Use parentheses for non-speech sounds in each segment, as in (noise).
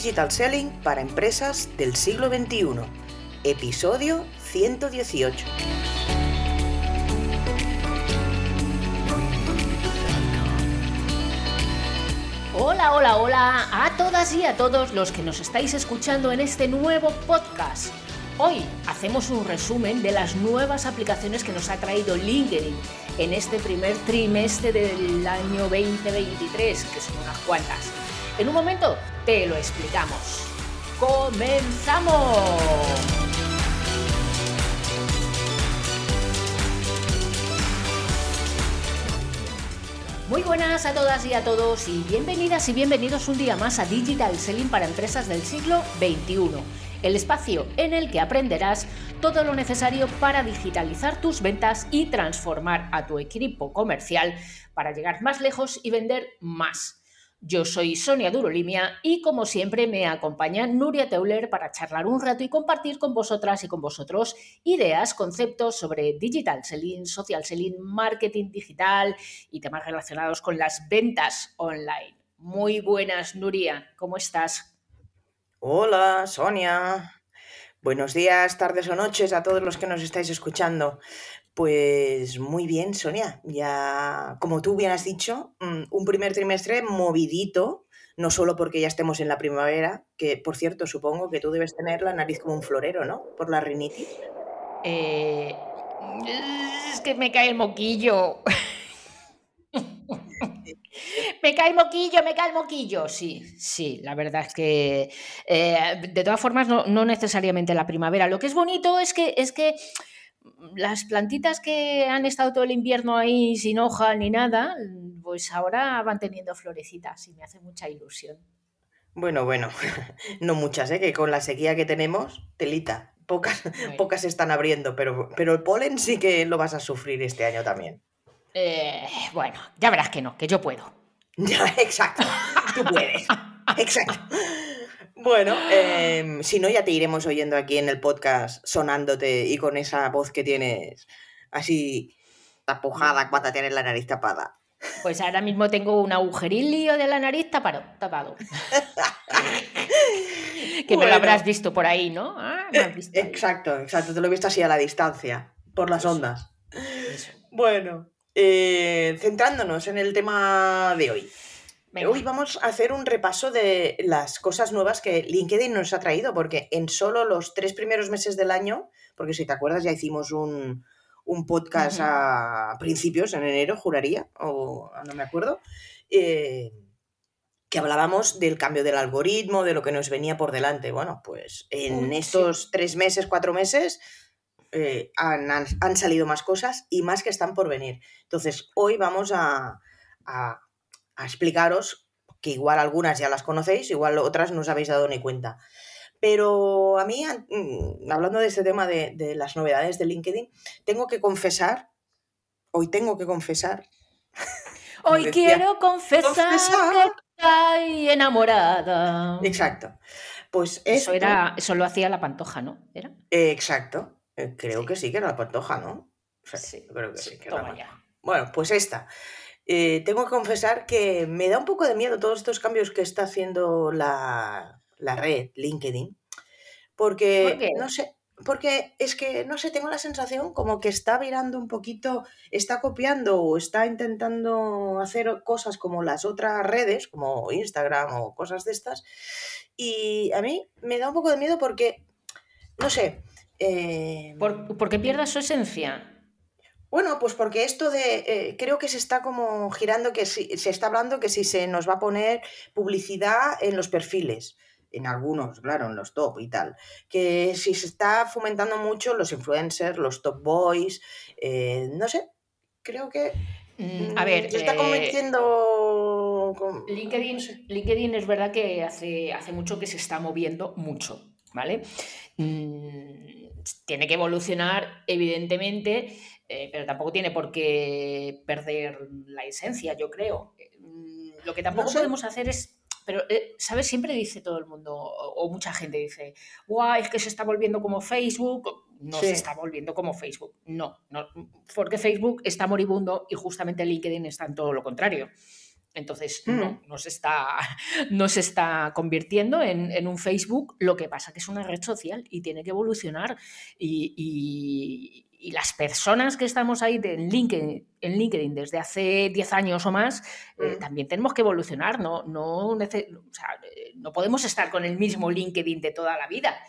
Digital Selling para empresas del siglo XXI, episodio 118. Hola, hola, hola a todas y a todos los que nos estáis escuchando en este nuevo podcast. Hoy hacemos un resumen de las nuevas aplicaciones que nos ha traído LinkedIn en este primer trimestre del año 2023, que son unas cuantas. En un momento te lo explicamos. ¡Comenzamos! Muy buenas a todas y a todos y bienvenidas y bienvenidos un día más a Digital Selling para empresas del siglo XXI, el espacio en el que aprenderás todo lo necesario para digitalizar tus ventas y transformar a tu equipo comercial para llegar más lejos y vender más. Yo soy Sonia Durolimia y como siempre me acompaña Nuria Teuler para charlar un rato y compartir con vosotras y con vosotros ideas, conceptos sobre digital selling, social selling, marketing digital y temas relacionados con las ventas online. Muy buenas, Nuria, ¿cómo estás? Hola, Sonia. Buenos días, tardes o noches a todos los que nos estáis escuchando. Pues muy bien, Sonia. Ya, como tú bien has dicho, mm, un primer trimestre movidito, no solo porque ya estemos en la primavera, que por cierto, supongo que tú debes tener la nariz como un florero, ¿no? Por la rinitis. Eh, es que me cae el moquillo. (laughs) me cae el moquillo, me cae el moquillo. Sí, sí, la verdad es que eh, de todas formas no, no, necesariamente la primavera. Lo que es bonito es que es que las plantitas que han estado todo el invierno ahí sin hoja ni nada, pues ahora van teniendo florecitas y me hace mucha ilusión. Bueno, bueno, (laughs) no muchas, ¿eh? que con la sequía que tenemos, telita, pocas, pocas están abriendo, pero, pero el polen sí que lo vas a sufrir este año también. Eh, bueno, ya verás que no, que yo puedo. (laughs) Ya, exacto, tú puedes. Exacto. Bueno, em, si no, ya te iremos oyendo aquí en el podcast sonándote y con esa voz que tienes así tapujada cuando tienes la nariz tapada. Pues ahora mismo tengo un agujerillo de la nariz tapado. tapado. (laughs) que me lo habrás visto por ahí, ¿no? Ah, exacto, exacto. Te lo he visto así a la distancia, por las ondas. Bueno, eh, centrándonos en el tema de hoy. Hoy vamos a hacer un repaso de las cosas nuevas que LinkedIn nos ha traído, porque en solo los tres primeros meses del año, porque si te acuerdas ya hicimos un, podcast a principios, en enero, juraría, o no me acuerdo, eh, que hablábamos del cambio del algoritmo, de lo que nos venía por delante. Bueno, pues en estos tres meses, cuatro meses, eh, han, salido más cosas y más que están por venir. Entonces, hoy vamos a a explicaros, que igual algunas ya las conocéis, igual otras no os habéis dado ni cuenta. Pero a mí, mm, hablando de este tema de, las novedades de LinkedIn, tengo que confesar, hoy tengo que confesar. (laughs) Hoy quiero confesar, que estoy enamorada. Exacto. Pues eso era, eso lo hacía la pantoja, ¿no? ¿Era? exacto. Eh, creo que sí que era la pantoja, ¿no? sí, creo que sí. Bueno, pues esta. Eh, tengo que confesar que me da un poco de miedo todos estos cambios que está haciendo la, red, LinkedIn, porque no sé, porque es que, no sé, tengo la sensación como que está virando un poquito, está copiando o está intentando hacer cosas como las otras redes, como Instagram o cosas de estas. Y a mí me da un poco de miedo porque, no sé. Eh, porque pierda su esencia. Bueno, pues porque esto de, eh, creo que se está como girando, que si, se está hablando que si se nos va a poner publicidad en los perfiles, en algunos, claro, en los top y tal, que si se está fomentando mucho los influencers, los top boys, eh, no sé, creo que... Mm, a ver, se está eh, convenciendo... LinkedIn, LinkedIn es verdad que hace, hace mucho que se está moviendo mucho, ¿vale? Mm, tiene que evolucionar, evidentemente, eh, pero tampoco tiene por qué perder la esencia, yo creo. Mm, lo que tampoco podemos hacer es pero, eh, ¿sabes? Siempre dice todo el mundo, o, mucha gente dice, guau, es que se está volviendo como Facebook. No se está volviendo como Facebook. No, no, porque Facebook está moribundo y justamente LinkedIn está en todo lo contrario. Entonces, no, no, se está, (laughs) no se está convirtiendo en, un Facebook, lo que pasa que es una red social y tiene que evolucionar. Y, las personas que estamos ahí en LinkedIn, en LinkedIn desde hace 10 años o más, eh, mm. también tenemos que evolucionar. No, no, no podemos estar con el mismo LinkedIn de toda la vida.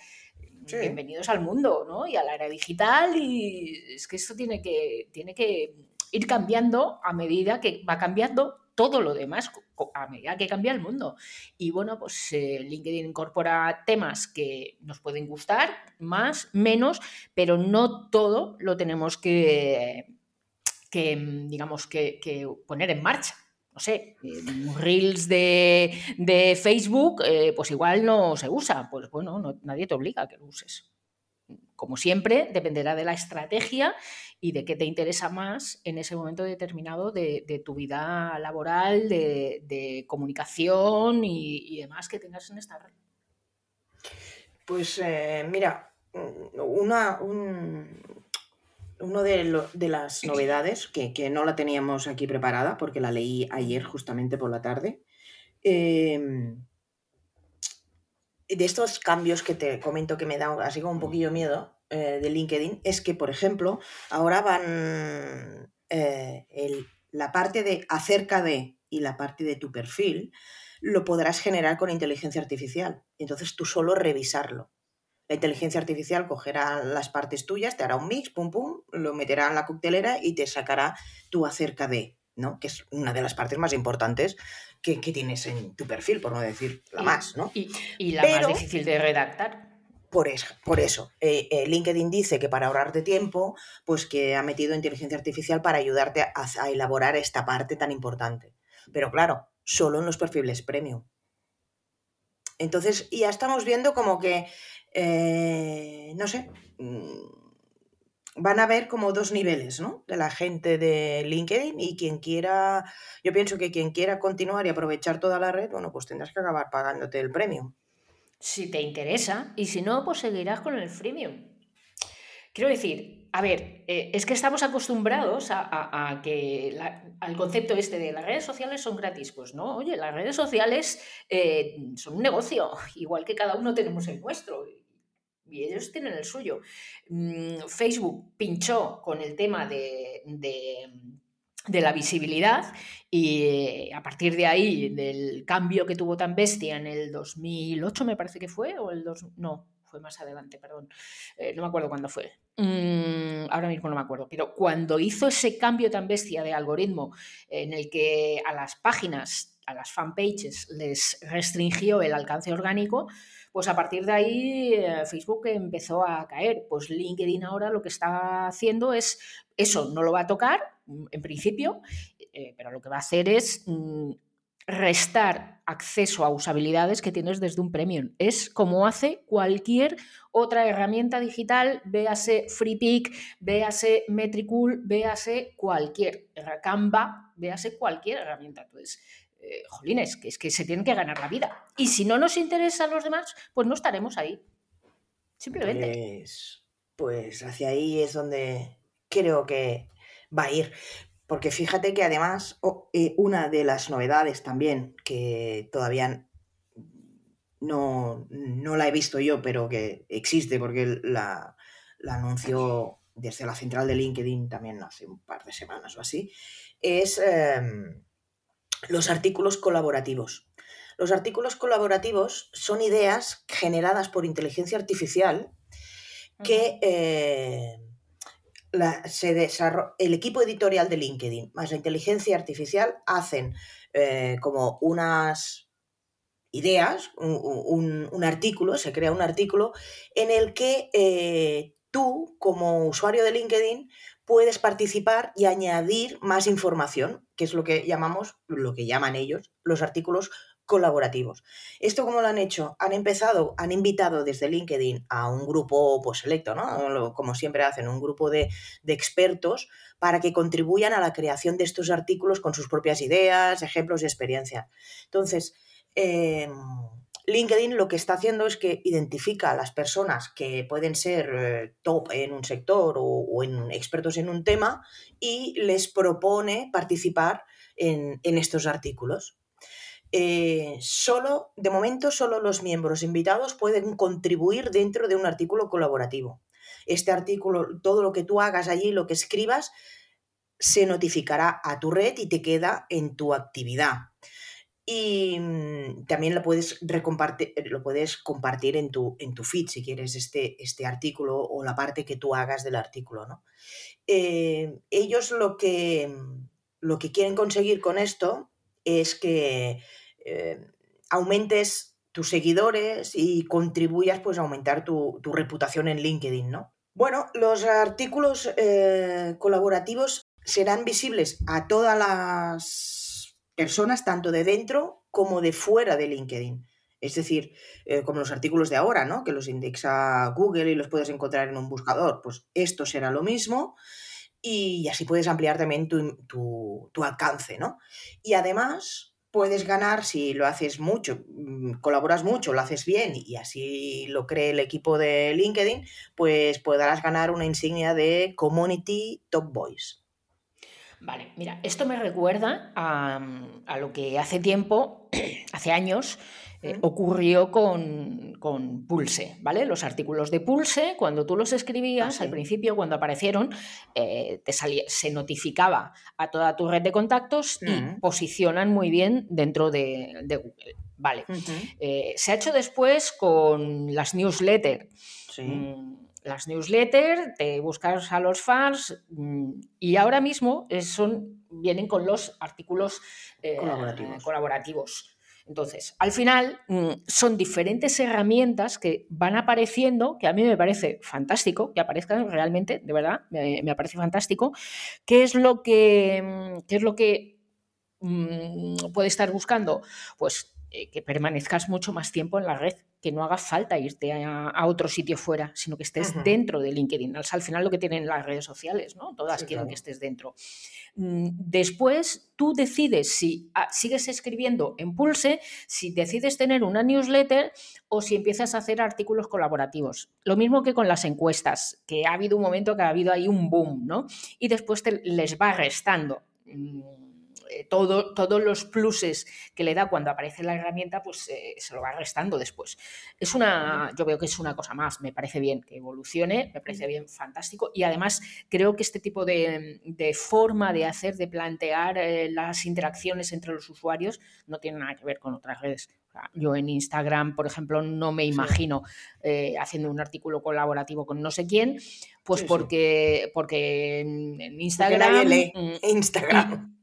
Bienvenidos al mundo ¿no? y a la era digital y es que esto tiene que, tiene que ir cambiando a medida que va cambiando todo lo demás a medida que cambia el mundo. Y bueno, pues eh, LinkedIn incorpora temas que nos pueden gustar, más, menos, pero no todo lo tenemos que, que digamos, que, poner en marcha. No sé, reels de, Facebook, eh, pues igual no se usa. Pues bueno, nadie te obliga a que lo uses. Como siempre, dependerá de la estrategia y de qué te interesa más en ese momento determinado de, tu vida laboral, de, comunicación y, demás que tengas en esta red. Pues eh, mira, una, uno de, las novedades, que, no la teníamos aquí preparada porque la leí ayer justamente por la tarde, em, de estos cambios que te comento que me da así como un poquillo miedo, eh, de LinkedIn es que, por ejemplo, ahora van eh, la parte de acerca de y la parte de tu perfil lo podrás generar con inteligencia artificial. Entonces tú solo revisarlo. La inteligencia artificial cogerá las partes tuyas, te hará un mix, pum, pum, lo meterá en la coctelera y te sacará tu acerca de, ¿no? Que es una de las partes más importantes que, tienes en tu perfil, por no decir la más, ¿no? Y, la más difícil de redactar. Por eso, por eso. Eh, eh, LinkedIn dice que para ahorrarte tiempo, pues que ha metido inteligencia artificial para ayudarte a, elaborar esta parte tan importante. Pero claro, solo en los perfiles premium. Entonces, ya estamos viendo como que, eh, no sé, mm, van a haber como dos niveles, ¿no? De la gente de LinkedIn y quien quiera, yo pienso que quien quiera continuar y aprovechar toda la red, bueno, pues tendrás que acabar pagándote el premium si te interesa y si no, pues seguirás con el freemium. Quiero decir, a ver, eh, es que estamos acostumbrados a, que al concepto este de las redes sociales son gratis. Pues no, oye, las redes sociales eh, son un negocio, (laughs) igual que cada uno tenemos el nuestro y ellos tienen el suyo. Mm, Facebook pinchó con el tema de de la visibilidad y eh, a partir de ahí, del cambio que tuvo tan bestia en el 2008 me parece que fue, o el dos, no, fue más adelante, perdón, eh, no me acuerdo cuándo fue, mm, ahora mismo no me acuerdo, pero cuando hizo ese cambio tan bestia de algoritmo en el que a las páginas, a las fanpages les restringió el alcance orgánico, pues a partir de ahí eh, Facebook empezó a caer. Pues LinkedIn ahora lo que está haciendo es eso, no lo va a tocar mm, en principio, eh, pero lo que va a hacer es mm, restar acceso a usabilidades que tienes desde un premium. Es como hace cualquier otra herramienta digital, véase FreePic, véase Metricool, véase cualquier, Canva, véase cualquier herramienta. Entonces, eh, jolines, que es que se tienen que ganar la vida. Y si no nos interesan los demás, pues no estaremos ahí. Simplemente. Pues, pues hacia ahí es donde creo que va a ir. Porque fíjate que además eh, una de las novedades también que todavía no, la he visto yo, pero que existe porque la, anunció desde la central de LinkedIn también hace un par de semanas o así, es em, los artículos colaborativos. Los artículos colaborativos son ideas generadas por inteligencia artificial que eh, se el equipo editorial de LinkedIn más la inteligencia artificial hacen eh, como unas ideas, un, artículo, se crea un artículo en el que eh, tú, como usuario de LinkedIn, puedes participar y añadir más información, que es lo que llamamos, lo que llaman ellos, los artículos colaborativos. ¿Esto cómo lo han hecho? Han empezado, han invitado desde LinkedIn a un grupo pues, selecto, ¿no? Como siempre hacen, un grupo de, expertos para que contribuyan a la creación de estos artículos con sus propias ideas, ejemplos y experiencia. Entonces, em, LinkedIn lo que está haciendo es que identifica a las personas que pueden ser eh, top en un sector o, en expertos en un tema y les propone participar en, estos artículos. Eh, solo, de momento, solo los miembros invitados pueden contribuir dentro de un artículo colaborativo. Este artículo, todo lo que tú hagas allí, lo que escribas, se notificará a tu red y te queda en tu actividad mm, también lo puedes, lo puedes compartir en tu, en tu feed si quieres este, este artículo o la parte que tú hagas del artículo. ¿no? Eh, ellos lo que, mm, lo que quieren conseguir con esto es que eh, aumentes tus seguidores y contribuyas pues, a aumentar tu, reputación en LinkedIn. ¿no? Bueno, los artículos eh, colaborativos serán visibles a todas las personas tanto de dentro como de fuera de LinkedIn. Es decir, eh, como los artículos de ahora, ¿no? Que los indexa Google y los puedes encontrar en un buscador. Pues esto será lo mismo y así puedes ampliar también tu, alcance, ¿no? Y además puedes ganar si lo haces mucho, mm, colaboras mucho, lo haces bien y así lo cree el equipo de LinkedIn, pues podrás ganar una insignia de Community Top Voice. Vale, mira, esto me recuerda a, lo que hace tiempo, (clears throat) hace años, eh, ocurrió con, Pulse, ¿vale? Los artículos de Pulse, cuando tú los escribías, ah, al principio, cuando aparecieron, eh, te se notificaba a toda tu red de contactos y posicionan muy bien dentro de, Google. Vale. Eh, se ha hecho después con las newsletters. Sí. Mm, las newsletters, te buscas a los fans mm, y ahora mismo son, vienen con los artículos eh, colaborativos. Entonces, al final mm, son diferentes herramientas que van apareciendo, que a mí me parece fantástico, que aparezcan realmente, de verdad, me, me parece fantástico. ¿Qué es lo que, mm, qué es lo que puede estar buscando? Pues que permanezcas mucho más tiempo en la red, que no haga falta irte a, otro sitio fuera, sino que estés dentro de LinkedIn. Al final lo que tienen las redes sociales, ¿no? Todas quieren que estés dentro. Mm, después tú decides si ah, sigues escribiendo en Pulse, si decides tener una newsletter o si empiezas a hacer artículos colaborativos. Lo mismo que con las encuestas, que ha habido un momento que ha habido ahí un boom, ¿no? Y después te, les va restando mm, eh, todo, todos los pluses que le da cuando aparece la herramienta, pues eh, se lo va restando después. Es una, yo veo que es una cosa más, me parece bien que evolucione, me parece bien fantástico y además creo que este tipo de, forma de hacer, de plantear eh, las interacciones entre los usuarios no tiene nada que ver con otras redes. Yo en Instagram, por ejemplo, no me imagino haciendo un artículo colaborativo con no sé quién, pues porque, porque en Instagram... Mm, Instagram.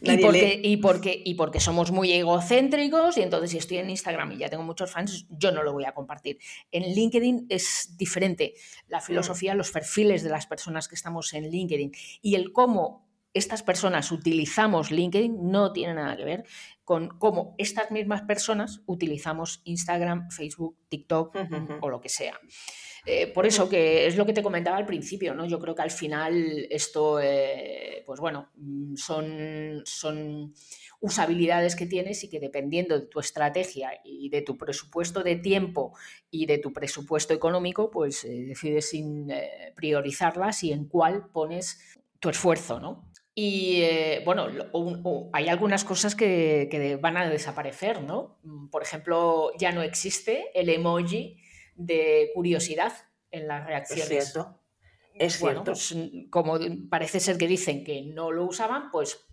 Y porque, y, porque, y porque somos muy egocéntricos y entonces si estoy en Instagram y ya tengo muchos fans, yo no lo voy a compartir. En LinkedIn es diferente la filosofía, los perfiles de las personas que estamos en LinkedIn y el cómo estas personas utilizamos LinkedIn no tiene nada que ver con cómo estas mismas personas utilizamos Instagram, Facebook, TikTok o lo que sea. Eh, por eso que es lo que te comentaba al principio, ¿no? Yo creo que al final esto, eh, pues bueno, mm, son, son usabilidades que tienes y que dependiendo de tu estrategia y de tu presupuesto de tiempo y de tu presupuesto económico, pues eh, decides sin priorizarlas y en cuál pones tu esfuerzo, ¿no? Y bueno, hay algunas cosas que, que, van a desaparecer, ¿no? Mm, por ejemplo, ya no existe el emoji de curiosidad en las reacciones. Es cierto. Es cierto. Pues, como parece ser que dicen que no lo usaban, pues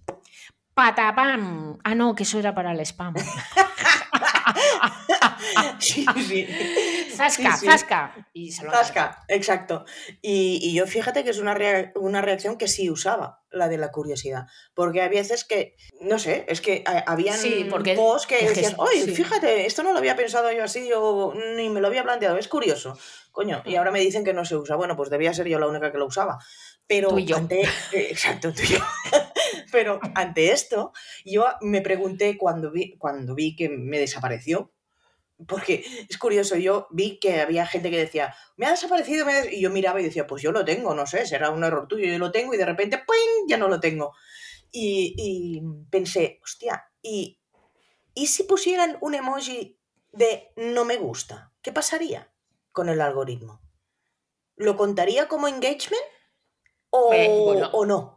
patapam. Ah, no, que eso era para el spam. (laughs) sí, sí. Zasca, zasca. Y zasca, exacto. Y, yo fíjate que es una, una reacción que sí usaba, la de la curiosidad. Porque a veces que, no sé, es que habían sí, porque posts que decían, oye, fíjate, esto no lo había pensado yo así o ni me lo había planteado, es curioso. Coño, y ahora me dicen que no se usa. Bueno, pues debía ser yo la única que lo usaba. Pero tú y yo. Ante, exacto, tú y yo. (laughs) Pero ante esto, yo me pregunté cuando vi, cuando vi que me desapareció, porque es curioso, yo vi que había gente que decía, me ha desaparecido, y yo miraba y decía, pues yo lo tengo, no sé, será un error tuyo, yo lo tengo, y de repente, ¡pum! ya no lo tengo. Y, pensé, hostia, ¿y, ¿y si pusieran un emoji de no me gusta, ¿qué pasaría con el algoritmo? ¿Lo contaría como engagement o, o no?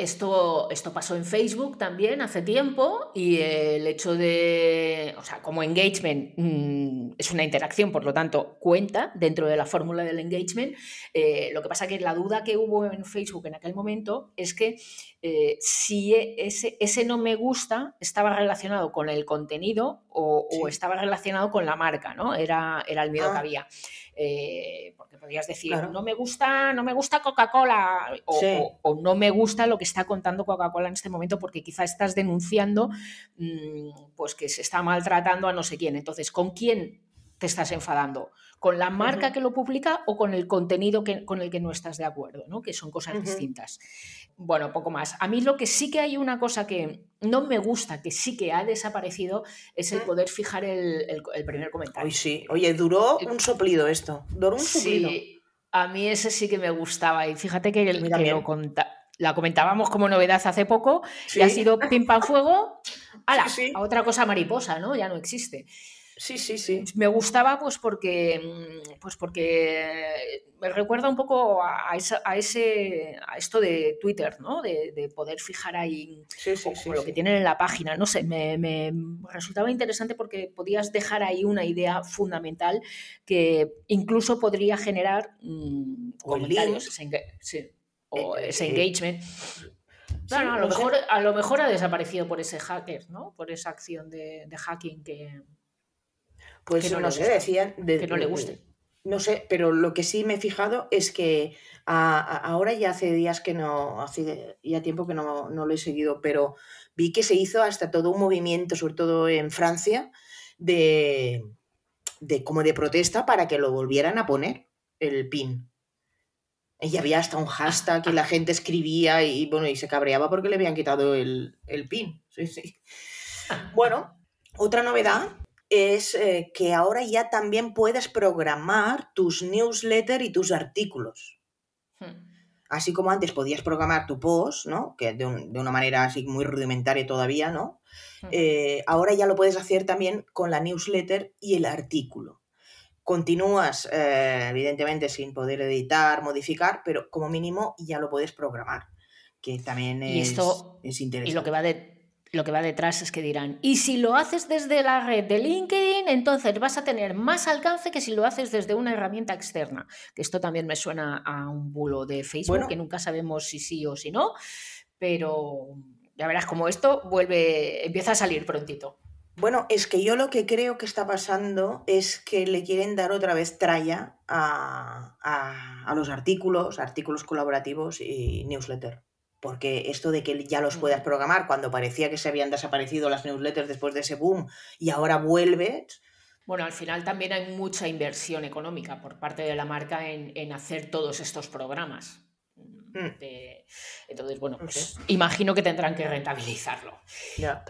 Esto, esto pasó en Facebook también hace tiempo y el hecho de, o sea, como engagement mm, es una interacción, por lo tanto cuenta dentro de la fórmula del engagement. Eh, lo que pasa que la duda que hubo en Facebook en aquel momento es que eh, si e, ese, ese, no me gusta estaba relacionado con el contenido o, estaba relacionado con la marca, ¿no? Era, era el miedo que ah. había. Eh, porque podrías decir, no me gusta, no me gusta Coca-Cola o, no me gusta lo que está contando Coca-Cola en este momento porque quizá estás denunciando mm, pues que se está maltratando a no sé quién. Entonces, ¿con quién te estás enfadando? ¿Con la marca que lo publica o con el contenido que, con el que no estás de acuerdo? ¿no? Que son cosas distintas. Bueno, poco más. A mí lo que sí que hay una cosa que no me gusta, que sí que ha desaparecido, es el poder fijar el, primer comentario. sí. Oye, duró un soplido esto. Duró un soplido. Sí, a mí ese sí que me gustaba. Y fíjate que, lo la comentábamos como novedad hace poco y ha sido pim pam fuego. (laughs) ¡Hala! A otra cosa mariposa, ¿no? Ya no existe. Sí, sí, sí. Me gustaba pues porque, mm, pues porque me recuerda un poco a, ese, a esto de Twitter, ¿no? De, poder fijar ahí lo que tienen en la página. No sé, me, resultaba interesante porque podías dejar ahí una idea fundamental que incluso podría generar mm, comentarios, ese, o eh, ese eh, engagement. Bueno, a, lo mejor, a lo mejor ha desaparecido por ese hacker, ¿no? Por esa acción de hacking que, pues no, sé, decían... que no le guste. No sé, pero lo que sí me he fijado es que ahora ya hace días que no, hace ya tiempo que no, lo he seguido, pero vi que se hizo hasta todo un movimiento, sobre todo en Francia, de, de como de protesta para que lo volvieran a poner el pin. Y había hasta un hashtag que la gente escribía y bueno, y se cabreaba porque le habían quitado el, el pin. Sí, sí. (laughs) Bueno, otra novedad es eh, que ahora ya también puedes programar tus newsletters y tus artículos. Hmm. Así como antes podías programar tu post, ¿no? Que de, una manera así muy rudimentaria todavía, ¿no? Hmm. Eh, ahora ya lo puedes hacer también con la newsletter y el artículo. Continúas, eh, evidentemente, sin poder editar, modificar, pero como mínimo ya lo puedes programar, que también es, es interesante. Y lo que va de lo que va detrás es que dirán, y si lo haces desde la red de LinkedIn, entonces vas a tener más alcance que si lo haces desde una herramienta externa. Que esto también me suena a un bulo de Facebook, que nunca sabemos si sí o si no, pero ya verás como esto vuelve, empieza a salir prontito. Bueno, es que yo lo que creo que está pasando es que le quieren dar otra vez tralla a, a los artículos, artículos colaborativos y newsletter porque esto de que ya los puedas programar cuando parecía que se habían desaparecido las newsletters después de ese boom y ahora vuelve. Bueno, al final también hay mucha inversión económica por parte de la marca en, hacer todos estos programas. Mm. entonces, bueno, pues imagino que tendrán que rentabilizarlo.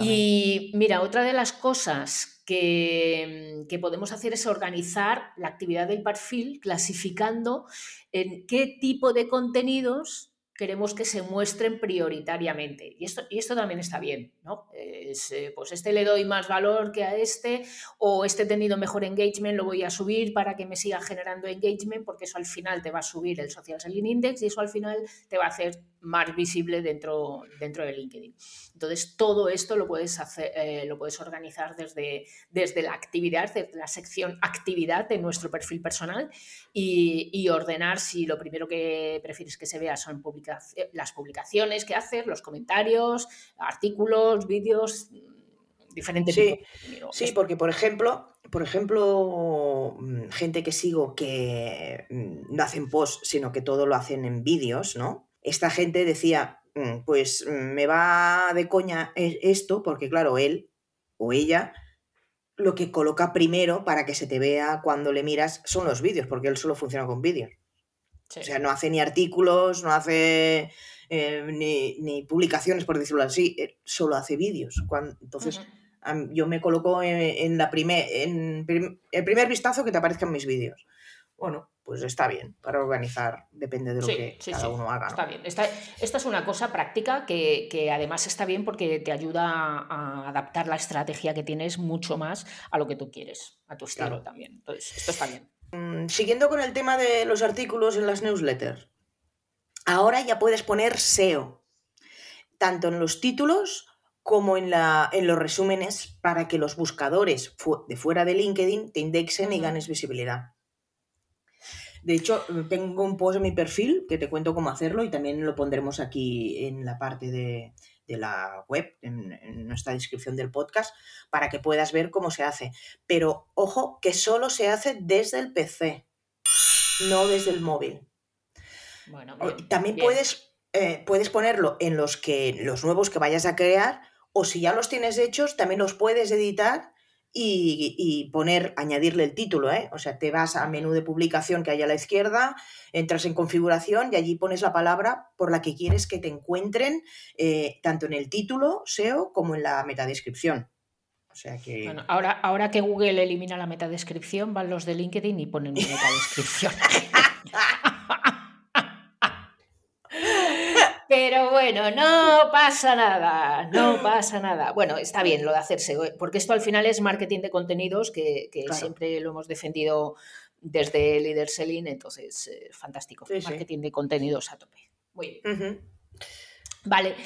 y mira, otra de las cosas que, que, podemos hacer es organizar la actividad del perfil clasificando en qué tipo de contenidos queremos que se muestren prioritariamente. Y esto, y esto también está bien, ¿no? Eh, pues este le doy más valor que a este, o este he tenido mejor engagement, lo voy a subir para que me siga generando engagement, porque eso al final te va a subir el Social Selling Index y eso al final te va a hacer más visible dentro, dentro de LinkedIn. Entonces, todo esto lo puedes, hacer, eh, lo puedes organizar desde, desde la actividad, desde la sección actividad de nuestro perfil personal y, ordenar si lo primero que prefieres que se vea son las publicaciones que haces, los comentarios, artículos, vídeos, diferentes. Sí, sí porque por ejemplo, por ejemplo, mm, gente que sigo que mm, no hacen post, sino que todo lo hacen en vídeos, ¿no? esta gente decía, mm, pues mm, me va de coña e-, esto, porque claro, él o ella lo que coloca primero para que se te vea cuando le miras son los vídeos, porque él solo funciona con vídeos. O sea, no hace ni artículos, no hace eh, ni, publicaciones, por decirlo así, solo hace vídeos. entonces, yo me coloco en, la primer, en el primer vistazo que te aparezcan mis vídeos. bueno, pues está bien para organizar, depende de lo que cada uno haga. Está bien. Esta, es una cosa práctica que, además está bien porque te ayuda a adaptar la estrategia que tienes mucho más a lo que tú quieres, a tu estilo también. Entonces, esto está bien. Mm, siguiendo con el tema de los artículos en las newsletters, ahora ya puedes poner SEO, tanto en los títulos como en, la, en los resúmenes para que los buscadores de fuera de LinkedIn te indexen y ganes visibilidad. De hecho, tengo un post en mi perfil que te cuento cómo hacerlo y también lo pondremos aquí en la parte de, la web, en, nuestra descripción del podcast, para que puedas ver cómo se hace. Pero ojo, que solo se hace desde el PC, no desde el móvil. Bueno, también puedes, eh, puedes ponerlo en los que los nuevos que vayas a crear, o si ya los tienes hechos, también los puedes editar y, poner, añadirle el título, ¿eh? O sea, te vas a menú de publicación que hay a la izquierda, entras en configuración y allí pones la palabra por la que quieres que te encuentren, eh, tanto en el título SEO como en la metadescripción. O sea que... Bueno, ahora, ahora que Google elimina la metadescripción, van los de LinkedIn y ponen metadescripción. (laughs) Pero bueno, no pasa nada, no pasa nada. Bueno, está bien lo de hacerse, porque esto al final es marketing de contenidos que, siempre lo hemos defendido desde Leader Selling, entonces eh, fantástico. marketing de contenidos a tope. Muy bien. Vale.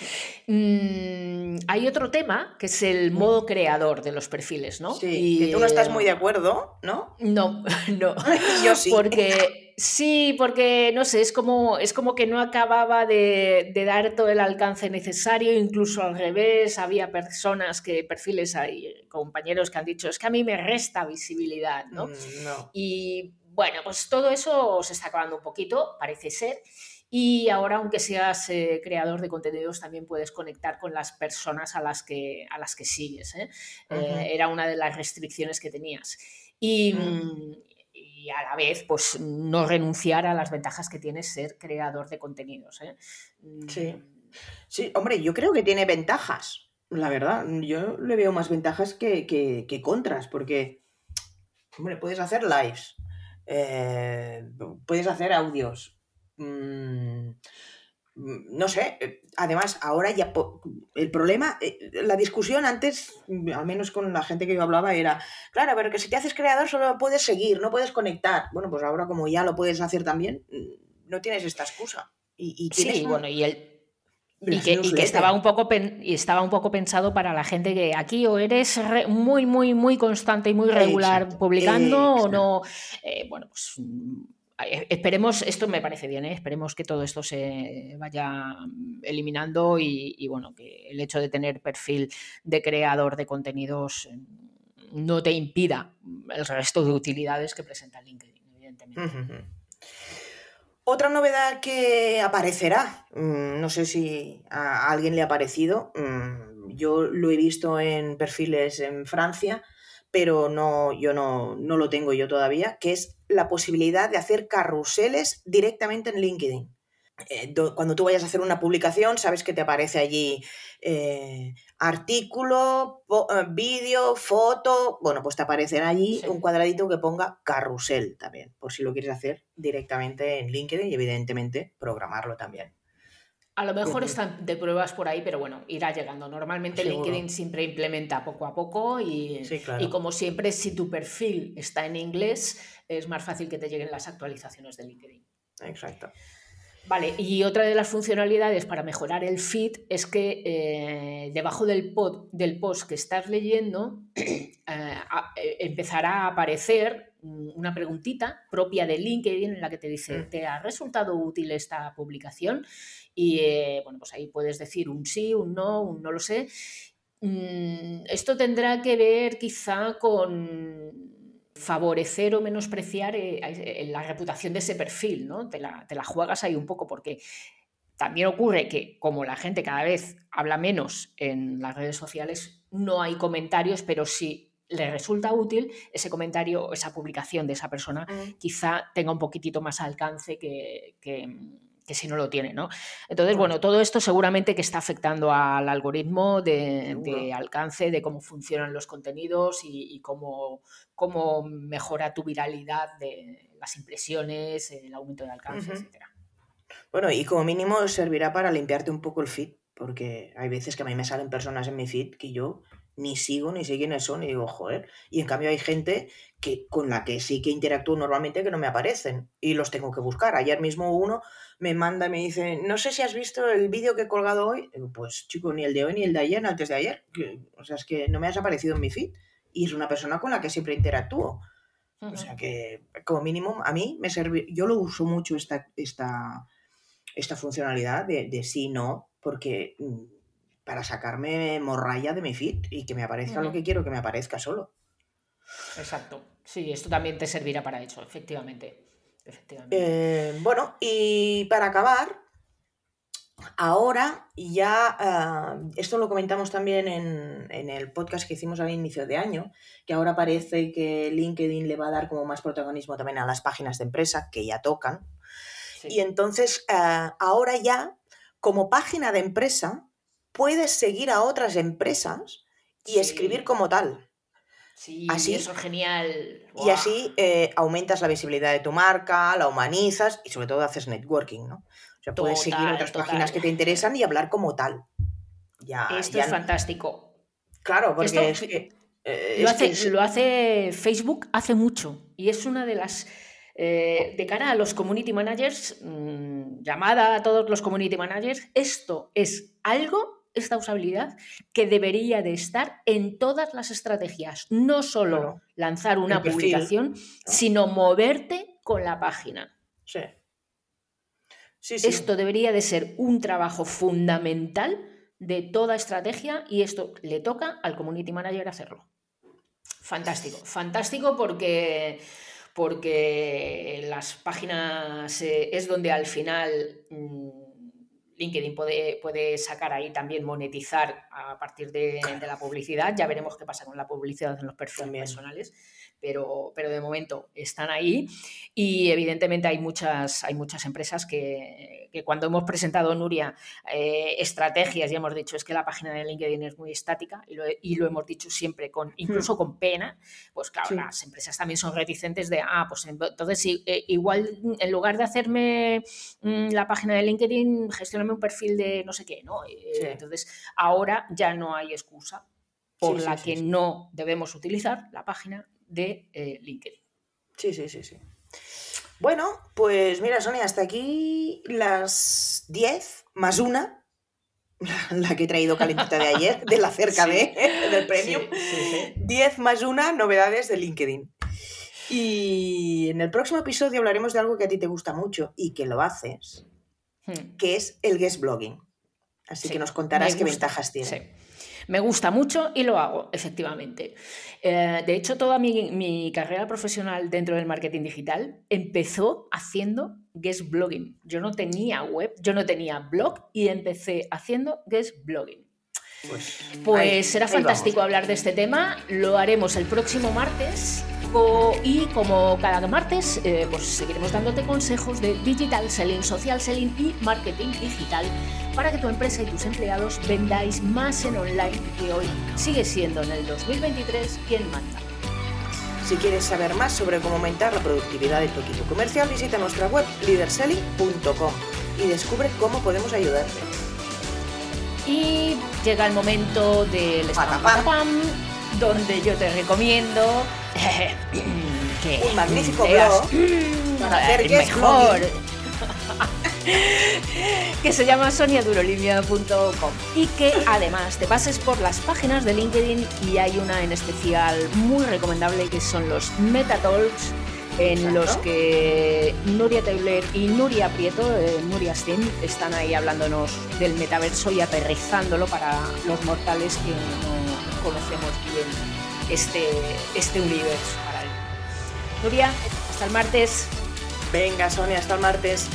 Mm, hay otro tema que es el modo creador de los perfiles, ¿no? Sí, que tú no estás muy de acuerdo, ¿no? No, (laughs) no. (laughs) Yo sí. Porque Sí, porque no sé, es como, es como que no acababa de, dar todo el alcance necesario, incluso al revés, había personas que, perfiles hay, compañeros que han dicho, es que a mí me resta visibilidad, ¿no? Mm, y bueno, pues todo eso se está acabando un poquito, parece ser. Y ahora, aunque seas eh, creador de contenidos, también puedes conectar con las personas a las que, a las que sigues. ¿eh? Eh, era una de las restricciones que tenías. Y, mm y a la vez pues no renunciar a las ventajas que tiene ser creador de contenidos. ¿eh? Sí. Mm. sí, hombre, yo creo que tiene ventajas, la verdad. Yo le veo más ventajas que, contras, porque, hombre, puedes hacer lives, eh, puedes hacer audios. Mm, no sé, eh, además ahora ya el problema, eh, la discusión antes, mm, al menos con la gente que yo hablaba, era, claro, pero que si te haces creador solo puedes seguir, no puedes conectar. Bueno, pues ahora como ya lo puedes hacer también, mm, no tienes esta excusa. Y, sí, bueno, y el... Y que, estaba un poco y estaba un poco pensado para la gente que aquí o eres muy muy muy constante y muy regular publicando o no eh, bueno pues esperemos, esto me parece bien, ¿eh? esperemos que todo esto se vaya eliminando y, bueno, que el hecho de tener perfil de creador de contenidos mm, no te impida el resto de utilidades que presenta LinkedIn, evidentemente. Otra novedad que aparecerá, mm, no sé si a alguien le ha parecido, mm, yo lo he visto en perfiles en Francia, pero no, yo no, no lo tengo yo todavía, que es la posibilidad de hacer carruseles directamente en LinkedIn. Eh, cuando tú vayas a hacer una publicación, sabes que te aparece allí eh, artículo, eh, vídeo, foto. Bueno, pues te aparecerá allí un cuadradito que ponga carrusel también, por si lo quieres hacer directamente en LinkedIn y evidentemente programarlo también. A lo mejor están de pruebas por ahí, pero bueno, irá llegando. Normalmente LinkedIn siempre implementa poco a poco y, y, como siempre, si tu perfil está en inglés, es más fácil que te lleguen las actualizaciones de LinkedIn. Exacto. Vale, y otra de las funcionalidades para mejorar el feed es que eh, debajo del, pod, del post que estás leyendo (clears throat) eh, eh, empezará a aparecer una preguntita propia de LinkedIn en la que te dice, mm. ¿te ha resultado útil esta publicación? Y eh, bueno, pues ahí puedes decir un sí, un no, un no lo sé. Mm, esto tendrá que ver quizá con favorecer o menospreciar eh, la reputación de ese perfil, ¿no? Te la, te la juegas ahí un poco porque también ocurre que como la gente cada vez habla menos en las redes sociales, no hay comentarios, pero si le resulta útil, ese comentario o esa publicación de esa persona mm. quizá tenga un poquitito más alcance que, que si no lo tiene, ¿no? Entonces, bueno, todo esto seguramente que está afectando al algoritmo de, alcance, de cómo funcionan los contenidos y, cómo, cómo, mejora tu viralidad de las impresiones, el aumento de alcance, etcétera. Bueno, y como mínimo servirá para limpiarte un poco el feed, porque hay veces que a mí me salen personas en mi feed que yo ni sigo, ni sé quiénes son, y digo, joder. Y en cambio hay gente que, con la que sí que interactúo normalmente que no me aparecen y los tengo que buscar. Ayer mismo uno me manda y me dice, no sé si has visto el vídeo que he colgado hoy. pues chico, ni el de hoy, ni el de ayer, ni antes de ayer. O sea, es que no me has aparecido en mi feed. Y es una persona con la que siempre interactúo. O sea que, como mínimo, a mí me sirve, yo lo uso mucho esta, esta, esta funcionalidad de, de sí, no, porque mm, para sacarme morralla de mi feed y que me aparezca lo que quiero que me aparezca solo. Exacto. Sí, esto también te servirá para eso, efectivamente. Eh, bueno, y para acabar, ahora ya, ah, esto lo comentamos también en, el podcast que hicimos al inicio de año, que ahora parece que LinkedIn le va a dar como más protagonismo también a las páginas de empresa que ya tocan. Y entonces, ah, ahora ya, como página de empresa, puedes seguir a otras empresas y escribir como tal. Sí, así, eso es genial. Y así eh, aumentas la visibilidad de tu marca, la humanizas y sobre todo haces networking, ¿no? O sea, puedes seguir otras páginas que te interesan y hablar como tal. Ya, Esto es fantástico. Claro, porque es que, eh, lo, hace, lo, hace, Facebook hace mucho y es una de las... Eh, de cara a los community managers, mm, llamada a todos los community managers, esto es algo esta usabilidad que debería de estar en todas las estrategias, no solo lanzar una publicación, sino moverte con la página. Sí. Esto debería de ser un trabajo fundamental de toda estrategia y esto le toca al community manager hacerlo. Fantástico, fantástico porque porque las páginas eh, es donde al final mm, LinkedIn puede, puede sacar ahí también monetizar a partir de, de, la publicidad. Ya veremos qué pasa con la publicidad en los perfiles personales pero, pero de momento están ahí. Y evidentemente hay muchas, hay muchas empresas que, que cuando hemos presentado, Nuria, eh, estrategias y hemos dicho es que la página de LinkedIn es muy estática y lo, y lo hemos dicho siempre, con, incluso con pena, pues claro, las empresas también son reticentes de, ah, pues entonces eh, igual en lugar de hacerme mm, la página de LinkedIn, gestioname un perfil de no sé qué, ¿no? Eh, entonces ahora ya no hay excusa por la que no debemos utilizar la página de eh, LinkedIn. Sí, sí, sí, sí. Bueno, pues mira, Sonia, hasta aquí las 10 más una, (laughs) la que he traído calentita de ayer, de la cerca de, del premio. 10 más una novedades de LinkedIn. Y en el próximo episodio hablaremos de algo que a ti te gusta mucho y que lo haces, hmm. que es el guest blogging. Así que nos contarás qué ventajas tiene. Me gusta mucho y lo hago, efectivamente. Eh, de hecho, toda mi, carrera profesional dentro del marketing digital empezó haciendo guest blogging. Yo no tenía web, yo no tenía blog y empecé haciendo guest blogging. Pues, pues será fantástico hablar de este tema. Lo haremos el próximo martes y como cada martes, eh, pues seguiremos dándote consejos de digital selling, social selling y marketing digital para que tu empresa y tus empleados vendáis más en online que hoy sigue siendo en el 2023 quien manda. Si quieres saber más sobre cómo aumentar la productividad de tu equipo comercial, visita nuestra web leaderselling.com y descubre cómo podemos ayudarte. Y llega el momento del spam, donde yo te recomiendo (laughs) que un magnífico blog para (laughs) hacer mejor. (laughs) que se llama soniadurolimia.com y que además te pases por las páginas de LinkedIn y hay una en especial muy recomendable que son los Metatalks en los que Nuria Teuler y Nuria Prieto, eh, Nuria Stein, están ahí hablándonos del metaverso y aterrizándolo para los mortales que no conocemos bien este, este universo Nuria, hasta el martes. Venga, Sonia, hasta el martes.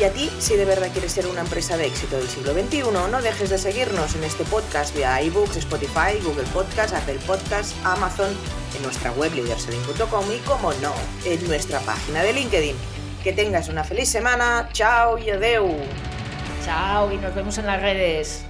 Y a ti, si de verdad quieres ser una empresa de éxito del siglo XXI, no dejes de seguirnos en este podcast vía iBooks, Spotify, Google Podcast, Apple Podcast, Amazon, en nuestra web leaderselling.com y, como no, en nuestra página de LinkedIn. Que tengas una feliz semana. Chao y adeu. Chao y nos vemos en las redes.